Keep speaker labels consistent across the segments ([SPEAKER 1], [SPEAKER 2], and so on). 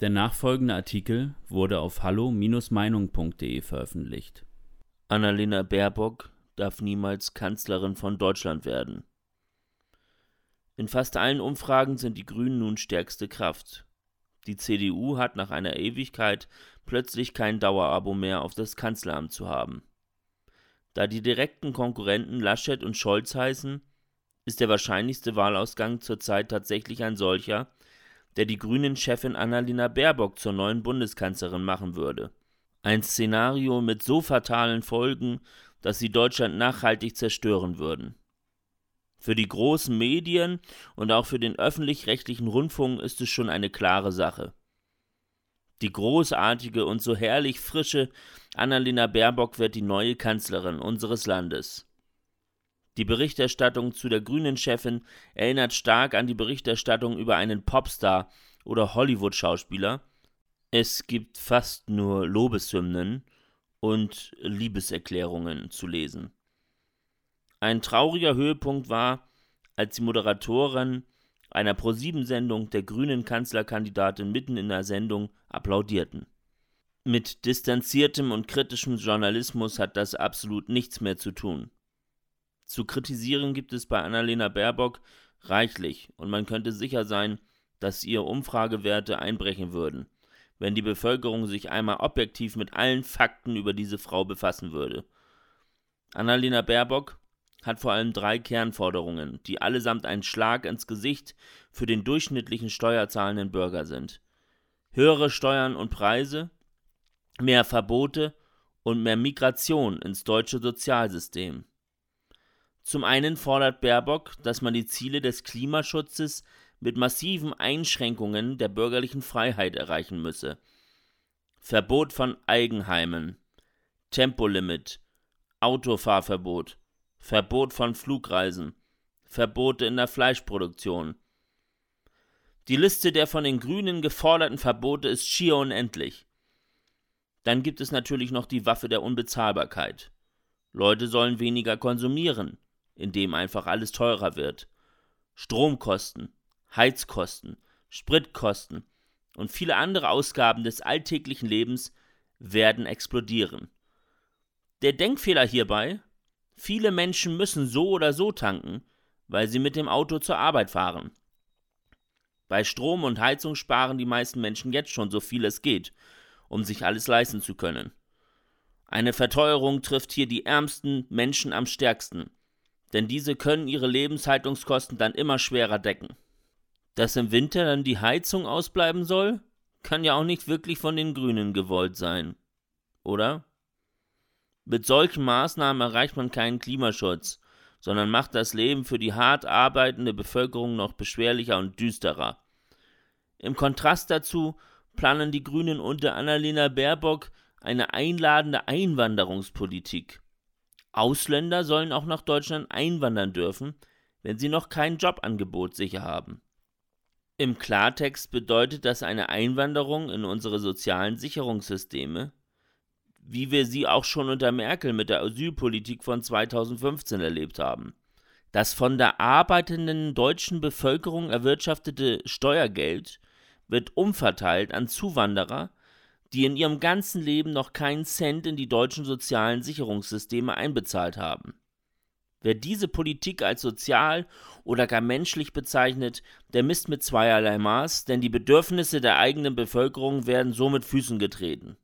[SPEAKER 1] Der nachfolgende Artikel wurde auf hallo-meinung.de veröffentlicht.
[SPEAKER 2] Annalena Baerbock darf niemals Kanzlerin von Deutschland werden. In fast allen Umfragen sind die Grünen nun stärkste Kraft. Die CDU hat nach einer Ewigkeit plötzlich kein Dauerabo mehr auf das Kanzleramt zu haben. Da die direkten Konkurrenten Laschet und Scholz heißen, ist der wahrscheinlichste Wahlausgang zurzeit tatsächlich ein solcher, der die Grünen-Chefin Annalena Baerbock zur neuen Bundeskanzlerin machen würde. Ein Szenario mit so fatalen Folgen, dass sie Deutschland nachhaltig zerstören würden. Für die großen Medien und auch für den öffentlich-rechtlichen Rundfunk ist es schon eine klare Sache. Die großartige und so herrlich frische Annalena Baerbock wird die neue Kanzlerin unseres Landes. Die Berichterstattung zu der grünen Chefin erinnert stark an die Berichterstattung über einen Popstar oder Hollywood-Schauspieler. Es gibt fast nur Lobeshymnen und Liebeserklärungen zu lesen. Ein trauriger Höhepunkt war, als die Moderatorin einer ProSieben-Sendung der grünen Kanzlerkandidatin mitten in der Sendung applaudierten. Mit distanziertem und kritischem Journalismus hat das absolut nichts mehr zu tun. Zu kritisieren gibt es bei Annalena Baerbock reichlich und man könnte sicher sein, dass ihr Umfragewerte einbrechen würden, wenn die Bevölkerung sich einmal objektiv mit allen Fakten über diese Frau befassen würde. Annalena Baerbock hat vor allem drei Kernforderungen, die allesamt ein Schlag ins Gesicht für den durchschnittlichen steuerzahlenden Bürger sind. Höhere Steuern und Preise, mehr Verbote und mehr Migration ins deutsche Sozialsystem. Zum einen fordert Baerbock, dass man die Ziele des Klimaschutzes mit massiven Einschränkungen der bürgerlichen Freiheit erreichen müsse. Verbot von Eigenheimen, Tempolimit, Autofahrverbot, Verbot von Flugreisen, Verbote in der Fleischproduktion. Die Liste der von den Grünen geforderten Verbote ist schier unendlich. Dann gibt es natürlich noch die Waffe der Unbezahlbarkeit. Leute sollen weniger konsumieren, in dem einfach alles teurer wird. Stromkosten, Heizkosten, Spritkosten und viele andere Ausgaben des alltäglichen Lebens werden explodieren. Der Denkfehler hierbei, viele Menschen müssen so oder so tanken, weil sie mit dem Auto zur Arbeit fahren. Bei Strom und Heizung sparen die meisten Menschen jetzt schon so viel es geht, um sich alles leisten zu können. Eine Verteuerung trifft hier die ärmsten Menschen am stärksten, denn diese können ihre Lebenshaltungskosten dann immer schwerer decken. Dass im Winter dann die Heizung ausbleiben soll, kann ja auch nicht wirklich von den Grünen gewollt sein. Oder? Mit solchen Maßnahmen erreicht man keinen Klimaschutz, sondern macht das Leben für die hart arbeitende Bevölkerung noch beschwerlicher und düsterer. Im Kontrast dazu planen die Grünen unter Annalena Baerbock eine einladende Einwanderungspolitik. Ausländer sollen auch nach Deutschland einwandern dürfen, wenn sie noch kein Jobangebot sicher haben. Im Klartext bedeutet das eine Einwanderung in unsere sozialen Sicherungssysteme, wie wir sie auch schon unter Merkel mit der Asylpolitik von 2015 erlebt haben. Das von der arbeitenden deutschen Bevölkerung erwirtschaftete Steuergeld wird umverteilt an Zuwanderer, die in ihrem ganzen Leben noch keinen Cent in die deutschen sozialen Sicherungssysteme einbezahlt haben. Wer diese Politik als sozial oder gar menschlich bezeichnet, der misst mit zweierlei Maß, denn die Bedürfnisse der eigenen Bevölkerung werden so mit Füßen getreten.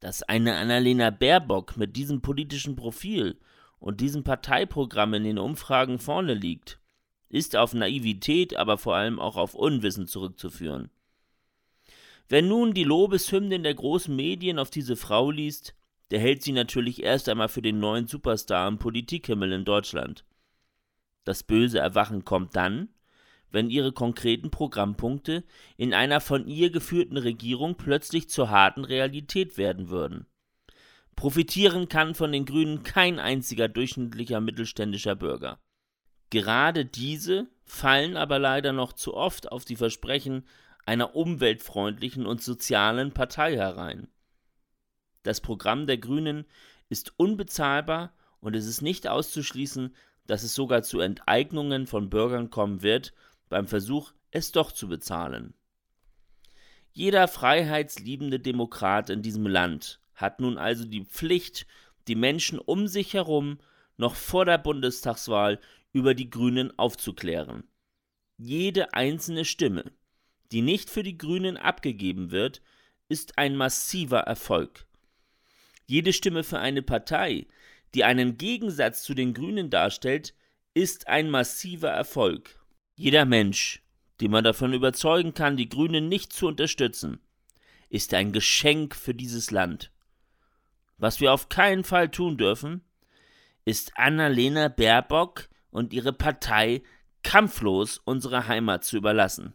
[SPEAKER 2] Dass eine Annalena Baerbock mit diesem politischen Profil und diesem Parteiprogramm in den Umfragen vorne liegt, ist auf Naivität, aber vor allem auch auf Unwissen zurückzuführen. Wer nun die Lobeshymnen der großen Medien auf diese Frau liest, der hält sie natürlich erst einmal für den neuen Superstar im Politikhimmel in Deutschland. Das böse Erwachen kommt dann, wenn ihre konkreten Programmpunkte in einer von ihr geführten Regierung plötzlich zur harten Realität werden würden. Profitieren kann von den Grünen kein einziger durchschnittlicher mittelständischer Bürger. Gerade diese fallen aber leider noch zu oft auf die Versprechen einer umweltfreundlichen und sozialen Partei herein. Das Programm der Grünen ist unbezahlbar und es ist nicht auszuschließen, dass es sogar zu Enteignungen von Bürgern kommen wird beim Versuch, es doch zu bezahlen. Jeder freiheitsliebende Demokrat in diesem Land hat nun also die Pflicht, die Menschen um sich herum noch vor der Bundestagswahl über die Grünen aufzuklären. Jede einzelne Stimme, die nicht für die Grünen abgegeben wird, ist ein massiver Erfolg. Jede Stimme für eine Partei, die einen Gegensatz zu den Grünen darstellt, ist ein massiver Erfolg. Jeder Mensch, den man davon überzeugen kann, die Grünen nicht zu unterstützen, ist ein Geschenk für dieses Land. Was wir auf keinen Fall tun dürfen, ist Annalena Baerbock und ihre Partei kampflos unsere Heimat zu überlassen.